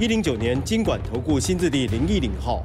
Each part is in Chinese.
一零九年经管投顾新字第零一零号。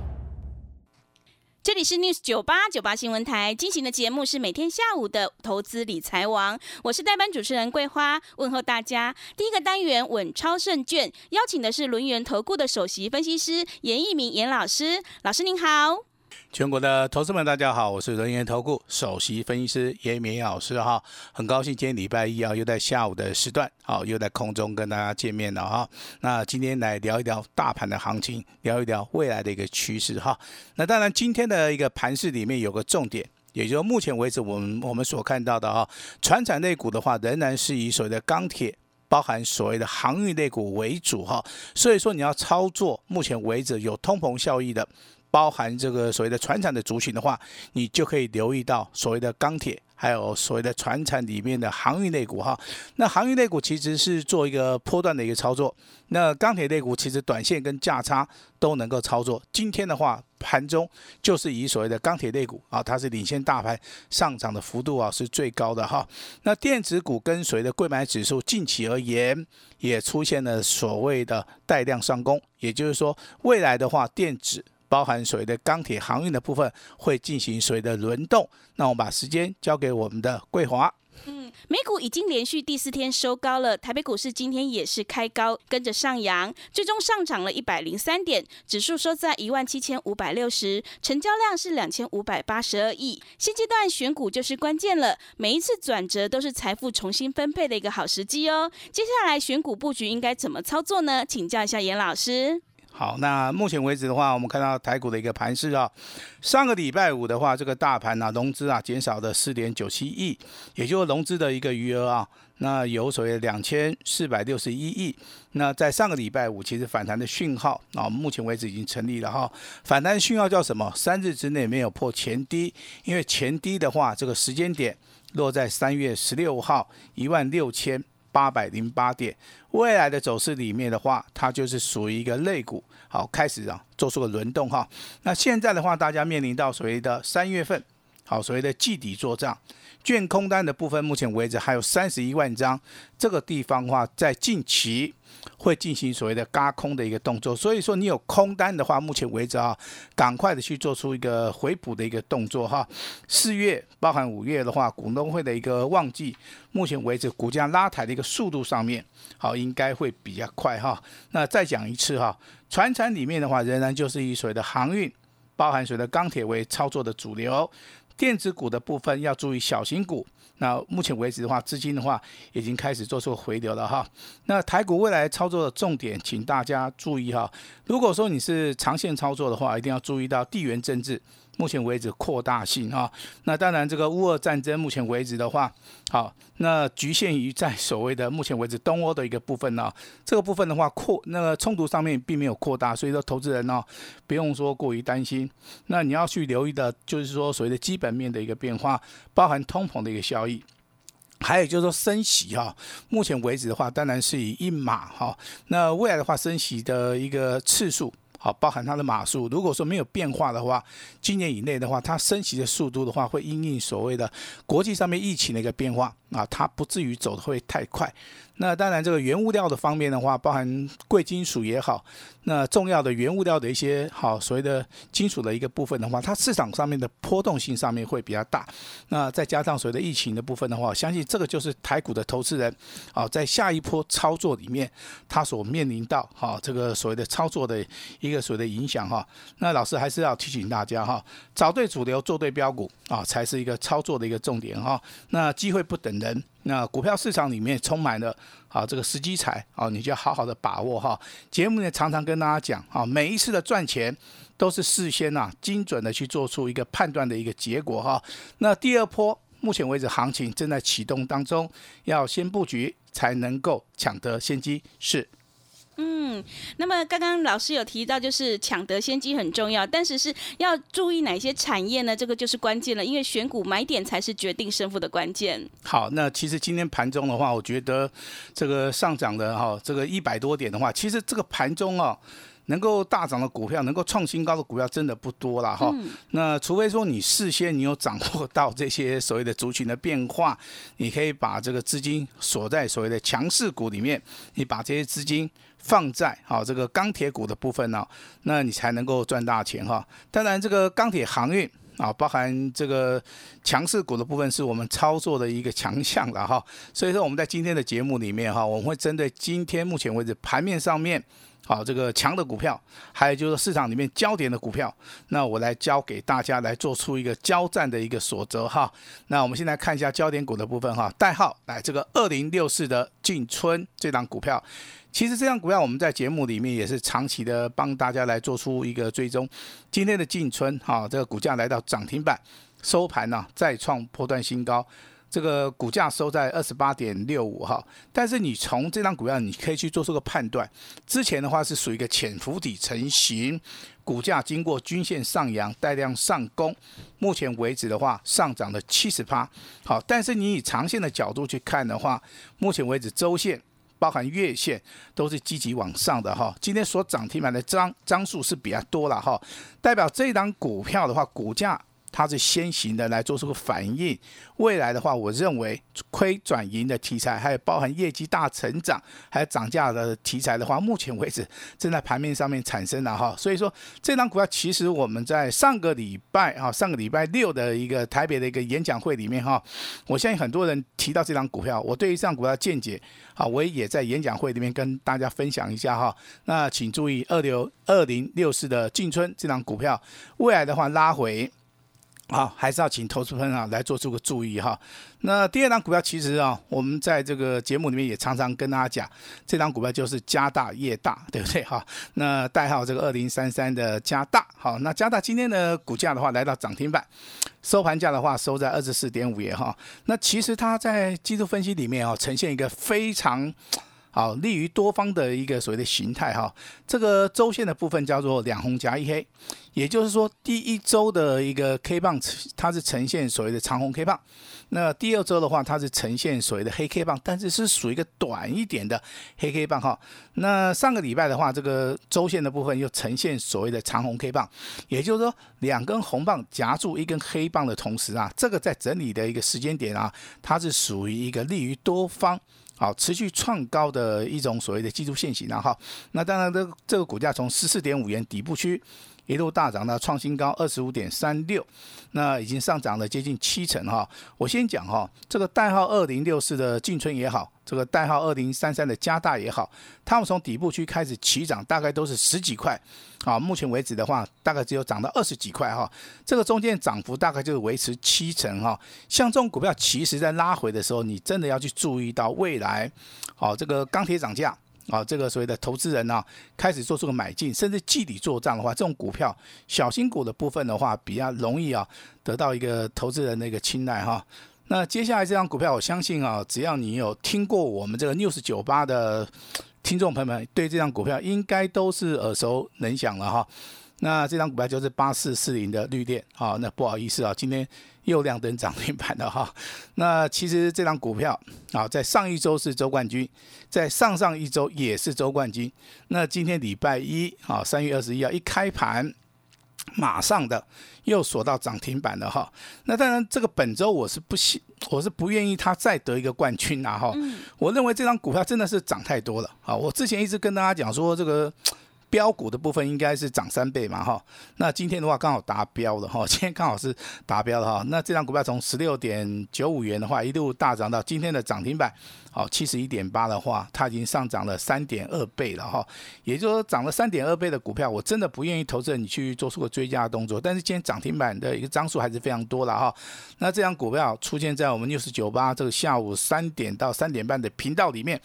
这里是 News 九八九八新闻台进行的节目是每天下午的投资理财王，我是代班主持人桂花，问候大家。第一个单元稳超胜券，邀请的是轮源投顾的首席分析师严一鸣严老师，老师您好。全国的投资们，大家好，我是人源投顾首席分析师严明老师哈，很高兴今天礼拜一啊，又在下午的时段，好，又在空中跟大家见面了哈。那今天来聊一聊大盘的行情，聊一聊未来的一个趋势哈。那当然，今天的一个盘市里面有个重点，也就是目前为止我们我们所看到的哈，船产类股的话，仍然是以所谓的钢铁，包含所谓的航运类股为主哈。所以说你要操作目前为止有通膨效益的。包含这个所谓的船产的族群的话，你就可以留意到所谓的钢铁，还有所谓的船产里面的航运类股哈。那航运类股其实是做一个波段的一个操作，那钢铁类股其实短线跟价差都能够操作。今天的话，盘中就是以所谓的钢铁类股啊，它是领先大盘上涨的幅度啊是最高的哈。那电子股跟随的贵买指数近期而言，也出现了所谓的带量上攻，也就是说未来的话，电子。包含所谓的钢铁航运的部分会进行所谓的轮动，那我们把时间交给我们的桂华。嗯，美股已经连续第四天收高了，台北股市今天也是开高，跟着上扬，最终上涨了一百零三点，指数收在一万七千五百六十，成交量是两千五百八十二亿。现阶段选股就是关键了，每一次转折都是财富重新分配的一个好时机哦。接下来选股布局应该怎么操作呢？请教一下严老师。好，那目前为止的话，我们看到台股的一个盘势啊，上个礼拜五的话，这个大盘啊融资啊减少了四点九七亿，也就是融资的一个余额啊，那有所谓两千四百六十一亿。那在上个礼拜五，其实反弹的讯号啊，目前为止已经成立了哈。反弹讯号叫什么？三日之内没有破前低，因为前低的话，这个时间点落在三月十六号一万六千。八百零八点，未来的走势里面的话，它就是属于一个类股，好开始啊，做出个轮动哈。那现在的话，大家面临到所谓的三月份，好所谓的季底做账，券空单的部分，目前为止还有三十一万张，这个地方的话，在近期。会进行所谓的嘎空的一个动作，所以说你有空单的话，目前为止啊，赶快的去做出一个回补的一个动作哈。四月包含五月的话，股东会的一个旺季，目前为止股价拉抬的一个速度上面，好应该会比较快哈。那再讲一次哈，船产里面的话，仍然就是以所谓的航运，包含所谓的钢铁为操作的主流，电子股的部分要注意小型股。那目前为止的话，资金的话已经开始做出回流了哈。那台股未来操作的重点，请大家注意哈。如果说你是长线操作的话，一定要注意到地缘政治。目前为止扩大性哈，那当然这个乌俄战争目前为止的话，好，那局限于在所谓的目前为止东欧的一个部分呢，这个部分的话扩那个冲突上面并没有扩大，所以说投资人呢不用说过于担心。那你要去留意的就是说所谓的基本面的一个变化，包含通膨的一个效益，还有就是说升息哈。目前为止的话，当然是以一码哈，那未来的话升息的一个次数。好，包含它的码数，如果说没有变化的话，今年以内的话，它升息的速度的话，会因应所谓的国际上面疫情的一个变化。啊，它不至于走的会太快。那当然，这个原物料的方面的话，包含贵金属也好，那重要的原物料的一些好所谓的金属的一个部分的话，它市场上面的波动性上面会比较大。那再加上所谓的疫情的部分的话，相信这个就是台股的投资人啊，在下一波操作里面，他所面临到哈这个所谓的操作的一个所谓的影响哈。那老师还是要提醒大家哈，找对主流，做对标股啊，才是一个操作的一个重点哈。那机会不等人。那股票市场里面充满了啊这个时机财啊，你就要好好的把握哈。节目呢常常跟大家讲啊，每一次的赚钱都是事先呐精准的去做出一个判断的一个结果哈。那第二波目前为止行情正在启动当中，要先布局才能够抢得先机是。嗯，那么刚刚老师有提到，就是抢得先机很重要，但是是要注意哪些产业呢？这个就是关键了，因为选股买点才是决定胜负的关键。好，那其实今天盘中的话，我觉得这个上涨的哈，这个一百多点的话，其实这个盘中哦。能够大涨的股票，能够创新高的股票，真的不多了哈。那除非说你事先你有掌握到这些所谓的族群的变化，你可以把这个资金锁在所谓的强势股里面，你把这些资金放在好这个钢铁股的部分呢，那你才能够赚大钱哈。当然，这个钢铁航运啊，包含这个强势股的部分，是我们操作的一个强项了哈。所以说，我们在今天的节目里面哈，我们会针对今天目前为止盘面上面。好，这个强的股票，还有就是市场里面焦点的股票，那我来教给大家来做出一个交战的一个所则哈。那我们先来看一下焦点股的部分哈，代号来这个二零六四的进春这档股票，其实这张股票我们在节目里面也是长期的帮大家来做出一个追踪。今天的进春哈，这个股价来到涨停板，收盘呢再创破断新高。这个股价收在二十八点六五哈，但是你从这张股票你可以去做出个判断，之前的话是属于一个潜伏底成型，股价经过均线上扬带量上攻，目前为止的话上涨了七十趴，好，但是你以长线的角度去看的话，目前为止周线包含月线都是积极往上的哈，今天所涨停板的张张数是比较多了哈，代表这一档股票的话股价。它是先行的来做出个反应，未来的话，我认为亏转盈的题材，还有包含业绩大成长，还有涨价的题材的话，目前为止正在盘面上面产生了哈。所以说，这张股票其实我们在上个礼拜哈，上个礼拜六的一个台北的一个演讲会里面哈，我相信很多人提到这张股票，我对于这张股票见解啊，我也在演讲会里面跟大家分享一下哈。那请注意二六二零六四的进春这张股票，未来的话拉回。好，还是要请投资朋友来做出个注意哈。那第二档股票，其实啊，我们在这个节目里面也常常跟大家讲，这档股票就是加大业大，对不对哈？那代号这个二零三三的加大，好，那加大今天的股价的话，来到涨停板，收盘价的话收在二十四点五元哈。那其实它在技术分析里面啊，呈现一个非常。好，利于多方的一个所谓的形态哈，这个周线的部分叫做两红夹一黑，也就是说第一周的一个 K 棒它是呈现所谓的长红 K 棒，那第二周的话它是呈现所谓的黑 K 棒，但是是属于一个短一点的黑 K 棒哈。那上个礼拜的话，这个周线的部分又呈现所谓的长红 K 棒，也就是说两根红棒夹住一根黑棒的同时啊，这个在整理的一个时间点啊，它是属于一个利于多方。好，持续创高的一种所谓的技术线型，然后，那当然，这这个股价从十四点五元底部区一路大涨到创新高二十五点三六，那已经上涨了接近七成哈。我先讲哈，这个代号二零六四的进春也好。这个代号二零三三的加大也好，他们从底部区开始起涨，大概都是十几块，啊，目前为止的话，大概只有涨到二十几块哈，这个中间涨幅大概就是维持七成哈。像这种股票，其实在拉回的时候，你真的要去注意到未来，好，这个钢铁涨价，啊，这个所谓的投资人呢，开始做出个买进，甚至计底做账的话，这种股票小新股的部分的话，比较容易啊，得到一个投资人的一个青睐哈。那接下来这张股票，我相信啊，只要你有听过我们这个 news 酒吧的听众朋友们，对这张股票应该都是耳熟能详了哈。那这张股票就是八四四零的绿电啊。那不好意思啊，今天又亮灯涨停板了哈。那其实这张股票啊，在上一周是周冠军，在上上一周也是周冠军。那今天礼拜一啊，三月二十一号一开盘。马上的又锁到涨停板了哈，那当然这个本周我是不希，我是不愿意他再得一个冠军啊哈，我认为这张股票真的是涨太多了啊，我之前一直跟大家讲说这个。标股的部分应该是涨三倍嘛哈，那今天的话刚好达标了哈，今天刚好是达标了哈，那这张股票从十六点九五元的话一路大涨到今天的涨停板，好七十一点八的话，它已经上涨了三点二倍了哈，也就是说涨了三点二倍的股票，我真的不愿意投资人你去做出个追加的动作，但是今天涨停板的一个张数还是非常多了哈，那这张股票出现在我们六十九八这个下午三点到三点半的频道里面。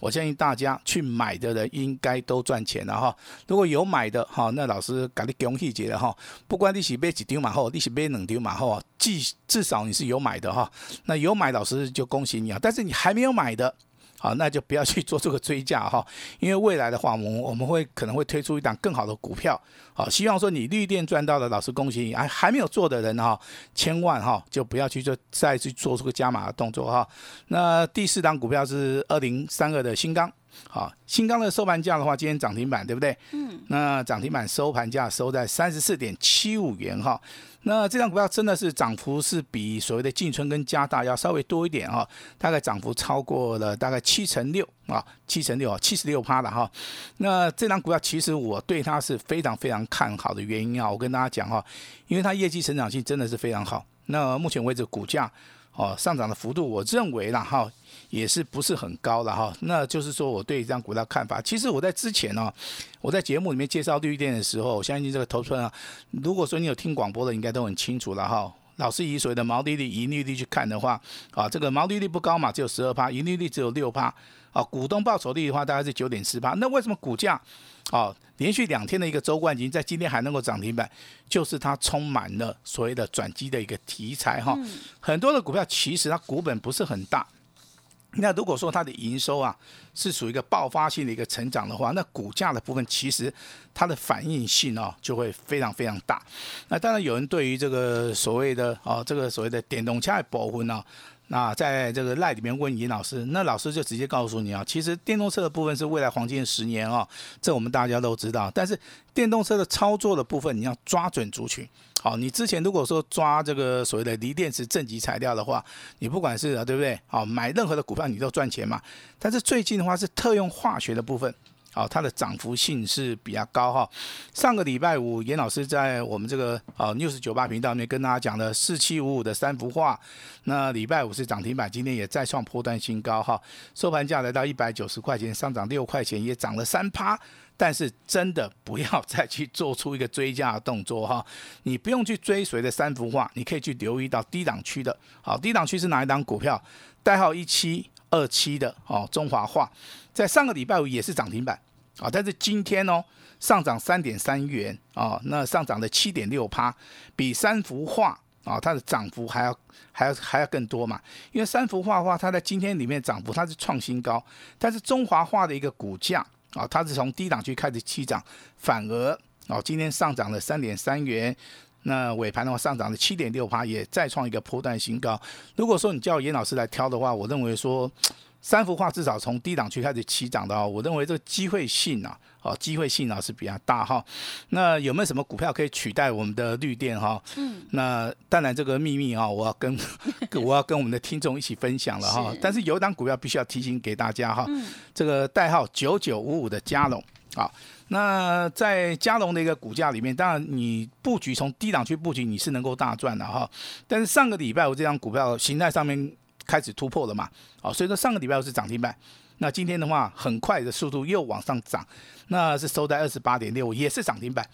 我相信大家去买的人应该都赚钱了哈。如果有买的哈，那老师给你恭喜节了哈。不管你是买几丢马后，你是买两丢马后，至至少你是有买的哈。那有买老师就恭喜你啊。但是你还没有买的。好，那就不要去做这个追加哈，因为未来的话，我们我们会可能会推出一档更好的股票，好，希望说你绿电赚到的，老师恭喜你，还还没有做的人哈，千万哈就不要去做再去做出个加码的动作哈。那第四档股票是二零三二的新钢。好，新钢的收盘价的话，今天涨停板对不对？嗯。那涨停板收盘价收在三十四点七五元哈。那这张股票真的是涨幅是比所谓的进春跟加大要稍微多一点哈，大概涨幅超过了大概七成六啊，七成六啊，七十六趴了哈。那这张股票其实我对它是非常非常看好的原因啊，我跟大家讲哈，因为它业绩成长性真的是非常好。那目前为止股价哦上涨的幅度，我认为啦哈。也是不是很高了哈，那就是说我对这张股票看法。其实我在之前呢，我在节目里面介绍绿电的时候，我相信这个投资啊，如果说你有听广播的，应该都很清楚了哈。老师以所谓的毛利率、盈利率去看的话，啊，这个毛利率不高嘛，只有十二趴，盈利率只有六趴，啊，股东报酬率的话大概是九点四趴。那为什么股价，啊，连续两天的一个周冠军在今天还能够涨停板，就是它充满了所谓的转机的一个题材哈。很多的股票其实它股本不是很大。那如果说它的营收啊是属于一个爆发性的一个成长的话，那股价的部分其实它的反应性哦就会非常非常大。那当然有人对于这个所谓的哦这个所谓的电动车的保护呢，那在这个赖里面问尹老师，那老师就直接告诉你啊，其实电动车的部分是未来黄金十年啊，这我们大家都知道。但是电动车的操作的部分，你要抓准族群。好，你之前如果说抓这个所谓的锂电池正极材料的话，你不管是啊，对不对？好，买任何的股票你都赚钱嘛。但是最近的话是特用化学的部分，好，它的涨幅性是比较高哈。上个礼拜五，严老师在我们这个啊 news 九八频道里面跟大家讲的四七五五的三幅画，那礼拜五是涨停板，今天也再创破断新高哈，收盘价来到一百九十块钱，上涨六块钱，也涨了三趴。但是真的不要 再去做出一个追加的动作哈，你不用去追随的三幅画，你可以去留意到低档区的。好，低档区是哪一档股票？代号一七二七的哦，中华画，在上个礼拜五也是涨停板啊，但是今天哦上涨三点三元啊，那上涨了七点六趴，比三幅画啊它的涨幅还要还要还要更多嘛，因为三幅画的话，它在今天里面涨幅它是创新高，但是中华画的一个股价。啊，它是从低档区开始起涨，反而哦，今天上涨了三点三元，那尾盘的话上涨了七点六趴，也再创一个波段新高。如果说你叫严老师来挑的话，我认为说。三幅画至少从低档区开始起涨的哦，我认为这个机会性啊，哦，机会性啊是比较大哈。那有没有什么股票可以取代我们的绿电哈？嗯，那当然这个秘密啊，我要跟 我要跟我们的听众一起分享了哈。但是有一档股票必须要提醒给大家哈，这个代号九九五五的嘉龙啊。那在嘉龙的一个股价里面，当然你布局从低档区布局你是能够大赚的哈。但是上个礼拜我这张股票形态上面。开始突破了嘛？好，所以说上个礼拜是涨停板，那今天的话很快的速度又往上涨，那是收在二十八点六，也是涨停板。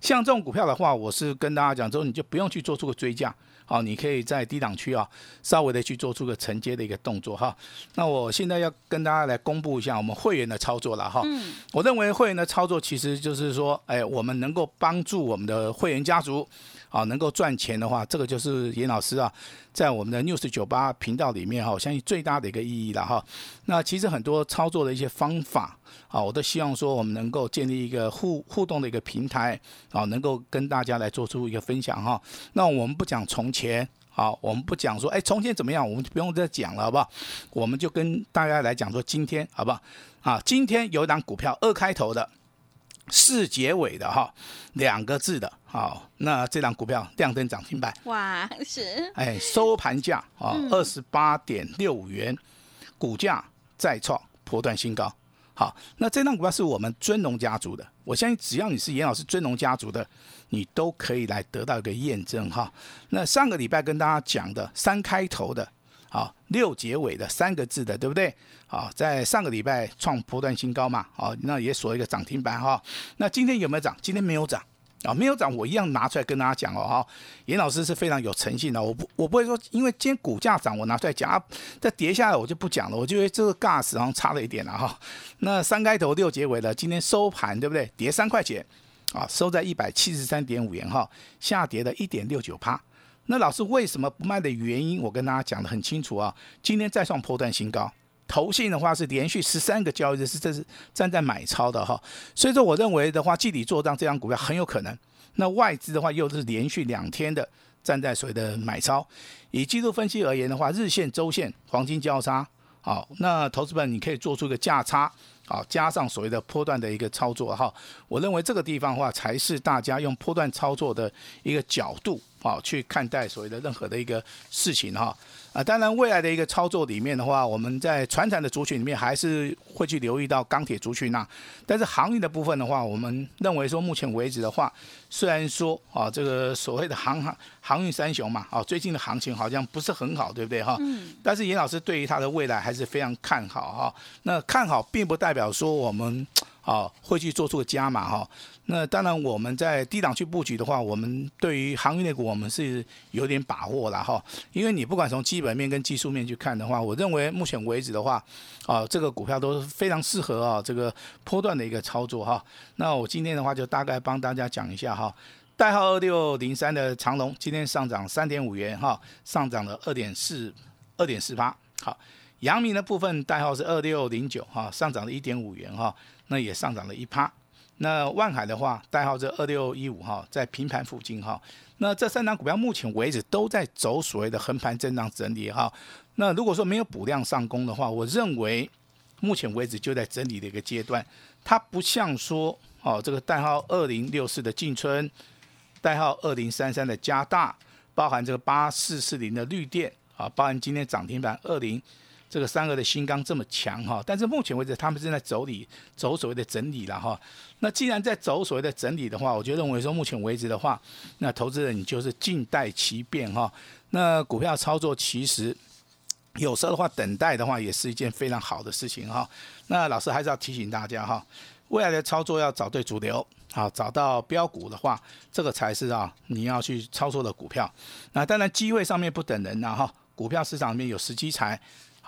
像这种股票的话，我是跟大家讲之后，你就不用去做出个追加，好，你可以在低档区啊，稍微的去做出个承接的一个动作哈。那我现在要跟大家来公布一下我们会员的操作了哈。嗯。我认为会员的操作其实就是说，哎，我们能够帮助我们的会员家族。啊，能够赚钱的话，这个就是严老师啊，在我们的 news 九八频道里面哈，我相信最大的一个意义了哈。那其实很多操作的一些方法啊，我都希望说我们能够建立一个互互动的一个平台啊，能够跟大家来做出一个分享哈。那我们不讲从前，好，我们不讲说哎从前怎么样，我们就不用再讲了，好不好？我们就跟大家来讲说今天，好不好？啊，今天有一档股票二开头的。四结尾的哈，两个字的，好，那这档股票亮灯涨停板，哇，是，哎，收盘价啊，二十八点六五元，股价再创破断新高，好，那这档股票是我们尊龙家族的，我相信只要你是严老师尊龙家族的，你都可以来得到一个验证哈。那上个礼拜跟大家讲的三开头的。好，六结尾的三个字的，对不对？好，在上个礼拜创波段新高嘛，好，那也锁一个涨停板哈。那今天有没有涨？今天没有涨啊，没有涨，我一样拿出来跟大家讲哦哈。严老师是非常有诚信的，我不，我不会说，因为今天股价涨，我拿出来讲啊，再跌下来我就不讲了，我觉得这个 gas 好像差了一点了哈。那三开头六结尾的，今天收盘对不对？跌三块钱啊，收在一百七十三点五元哈，下跌了一点六九趴。那老师为什么不卖的原因，我跟大家讲的很清楚啊。今天再创破断新高，投信的话是连续十三个交易日是这是站在买超的哈，所以说我认为的话，季底做账这张股票很有可能。那外资的话又是连续两天的站在所谓的买超。以季度分析而言的话，日线、周线黄金交叉，好，那投资本你可以做出一个价差，好，加上所谓的波段的一个操作哈。我认为这个地方的话，才是大家用波段操作的一个角度。好，去看待所谓的任何的一个事情哈啊，当然未来的一个操作里面的话，我们在船产的族群里面还是会去留意到钢铁族群呐。但是航运的部分的话，我们认为说目前为止的话，虽然说啊这个所谓的航航航运三雄嘛，啊最近的行情好像不是很好，对不对哈？嗯。但是严老师对于它的未来还是非常看好哈。那看好并不代表说我们。啊，会去做出个加码哈。那当然，我们在低档去布局的话，我们对于航运类股，我们是有点把握了哈。因为你不管从基本面跟技术面去看的话，我认为目前为止的话，啊，这个股票都是非常适合啊这个波段的一个操作哈。那我今天的话就大概帮大家讲一下哈。代号二六零三的长龙今天上涨三点五元哈，上涨了二点四二点四八。好，阳明的部分代号是二六零九哈，上涨了一点五元哈。那也上涨了一趴，那万海的话，代号是二六一五哈，在平盘附近哈。那这三档股票目前为止都在走所谓的横盘震荡整理哈。那如果说没有补量上攻的话，我认为目前为止就在整理的一个阶段。它不像说哦，这个代号二零六四的进春，代号二零三三的加大，包含这个八四四零的绿电啊，包含今天涨停板二零。这个三个的新钢这么强哈，但是目前为止他们正在走理，走所谓的整理了哈。那既然在走所谓的整理的话，我就认为说目前为止的话，那投资人你就是静待其变哈。那股票操作其实有时候的话，等待的话也是一件非常好的事情哈。那老师还是要提醒大家哈，未来的操作要找对主流，好找到标股的话，这个才是啊你要去操作的股票。那当然机会上面不等人呐哈，股票市场里面有时机才。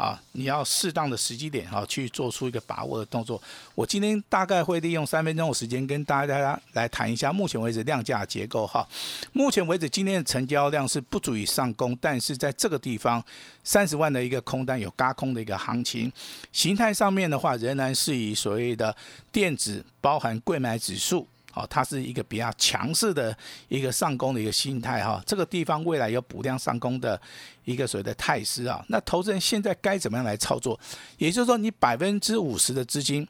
啊，你要适当的时机点哈，去做出一个把握的动作。我今天大概会利用三分钟的时间跟大家来谈一下目前为止量价结构哈。目前为止今天的成交量是不足以上攻，但是在这个地方三十万的一个空单有嘎空的一个行情，形态上面的话仍然是以所谓的电子包含贵买指数。哦，它是一个比较强势的一个上攻的一个心态哈，这个地方未来有补量上攻的一个所谓的态势啊。那投资人现在该怎么样来操作？也就是说，你百分之五十的资金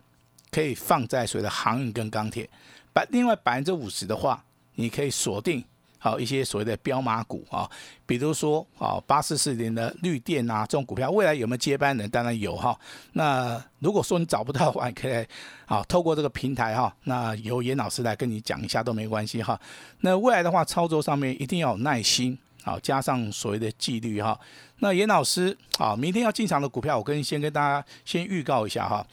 可以放在所谓的航运跟钢铁，百另外百分之五十的话，你可以锁定。好一些所谓的标马股啊，比如说啊八四四零的绿电啊这种股票，未来有没有接班人？当然有哈。那如果说你找不到的话，可以啊透过这个平台哈，那由严老师来跟你讲一下都没关系哈。那未来的话，操作上面一定要有耐心，好加上所谓的纪律哈。那严老师啊，明天要进场的股票，我跟先跟大家先预告一下哈。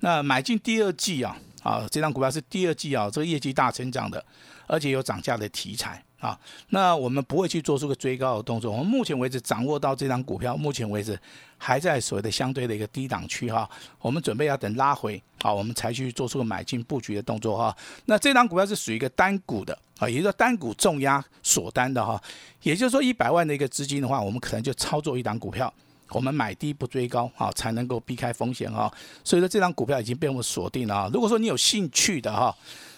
那买进第二季啊，啊这张股票是第二季啊，这个业绩大成长的，而且有涨价的题材。啊，那我们不会去做出个追高的动作。我们目前为止掌握到这张股票，目前为止还在所谓的相对的一个低档区哈。我们准备要等拉回，好，我们才去做出个买进布局的动作哈。那这张股票是属于一个单股的啊，也就是说单股重压锁单的哈。也就是说一百万的一个资金的话，我们可能就操作一档股票，我们买低不追高啊，才能够避开风险哈。所以说这张股票已经被我们锁定了啊。如果说你有兴趣的哈，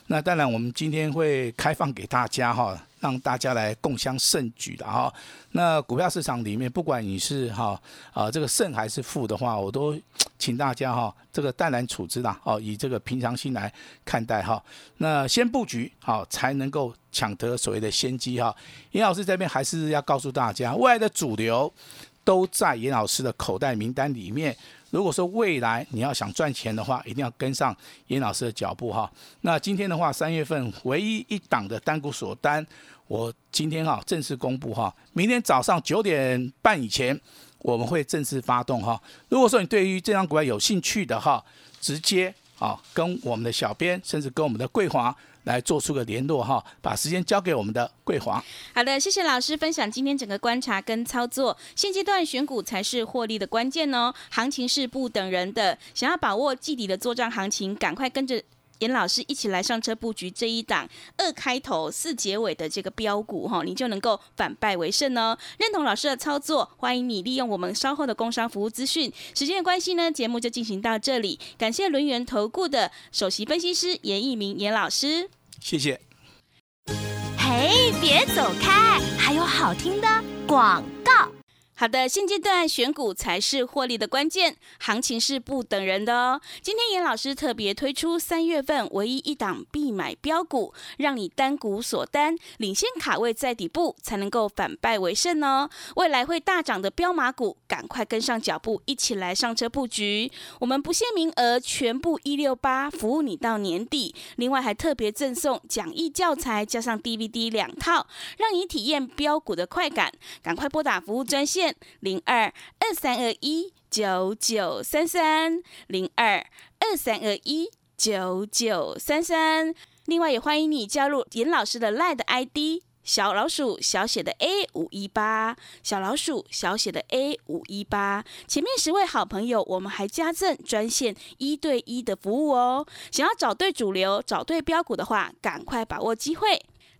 那当然我们今天会开放给大家哈。让大家来共襄盛举的哈，那股票市场里面，不管你是哈啊这个胜还是负的话，我都请大家哈这个淡然处之啦，哦以这个平常心来看待哈。那先布局好，才能够抢得所谓的先机哈。严老师这边还是要告诉大家，未来的主流都在严老师的口袋名单里面。如果说未来你要想赚钱的话，一定要跟上严老师的脚步哈。那今天的话，三月份唯一一档的单股锁单。我今天哈正式公布哈，明天早上九点半以前我们会正式发动哈。如果说你对于这张股票有兴趣的哈，直接啊跟我们的小编，甚至跟我们的桂华来做出个联络哈，把时间交给我们的桂华。好的，谢谢老师分享今天整个观察跟操作。现阶段选股才是获利的关键哦，行情是不等人的，想要把握季底的作战行情，赶快跟着。严老师一起来上车布局这一档二开头四结尾的这个标股哈，你就能够反败为胜哦。认同老师的操作，欢迎你利用我们稍后的工商服务资讯。时间的关系呢，节目就进行到这里，感谢轮源投顾的首席分析师严一鸣严老师。谢谢。嘿，别走开，还有好听的广告。好的，现阶段选股才是获利的关键，行情是不等人的哦。今天严老师特别推出三月份唯一一档必买标股，让你单股锁单，领先卡位在底部，才能够反败为胜哦。未来会大涨的标马股，赶快跟上脚步，一起来上车布局。我们不限名额，全部一六八，服务你到年底。另外还特别赠送讲义教材，加上 DVD 两套，让你体验标股的快感。赶快拨打服务专线。零二二三二一九九三三，零二二三二一九九三三。另外，也欢迎你加入严老师的 Line ID 小老鼠小写的 A 五一八，小老鼠小写的 A 五一八。前面十位好朋友，我们还加赠专线一对一的服务哦。想要找对主流、找对标股的话，赶快把握机会。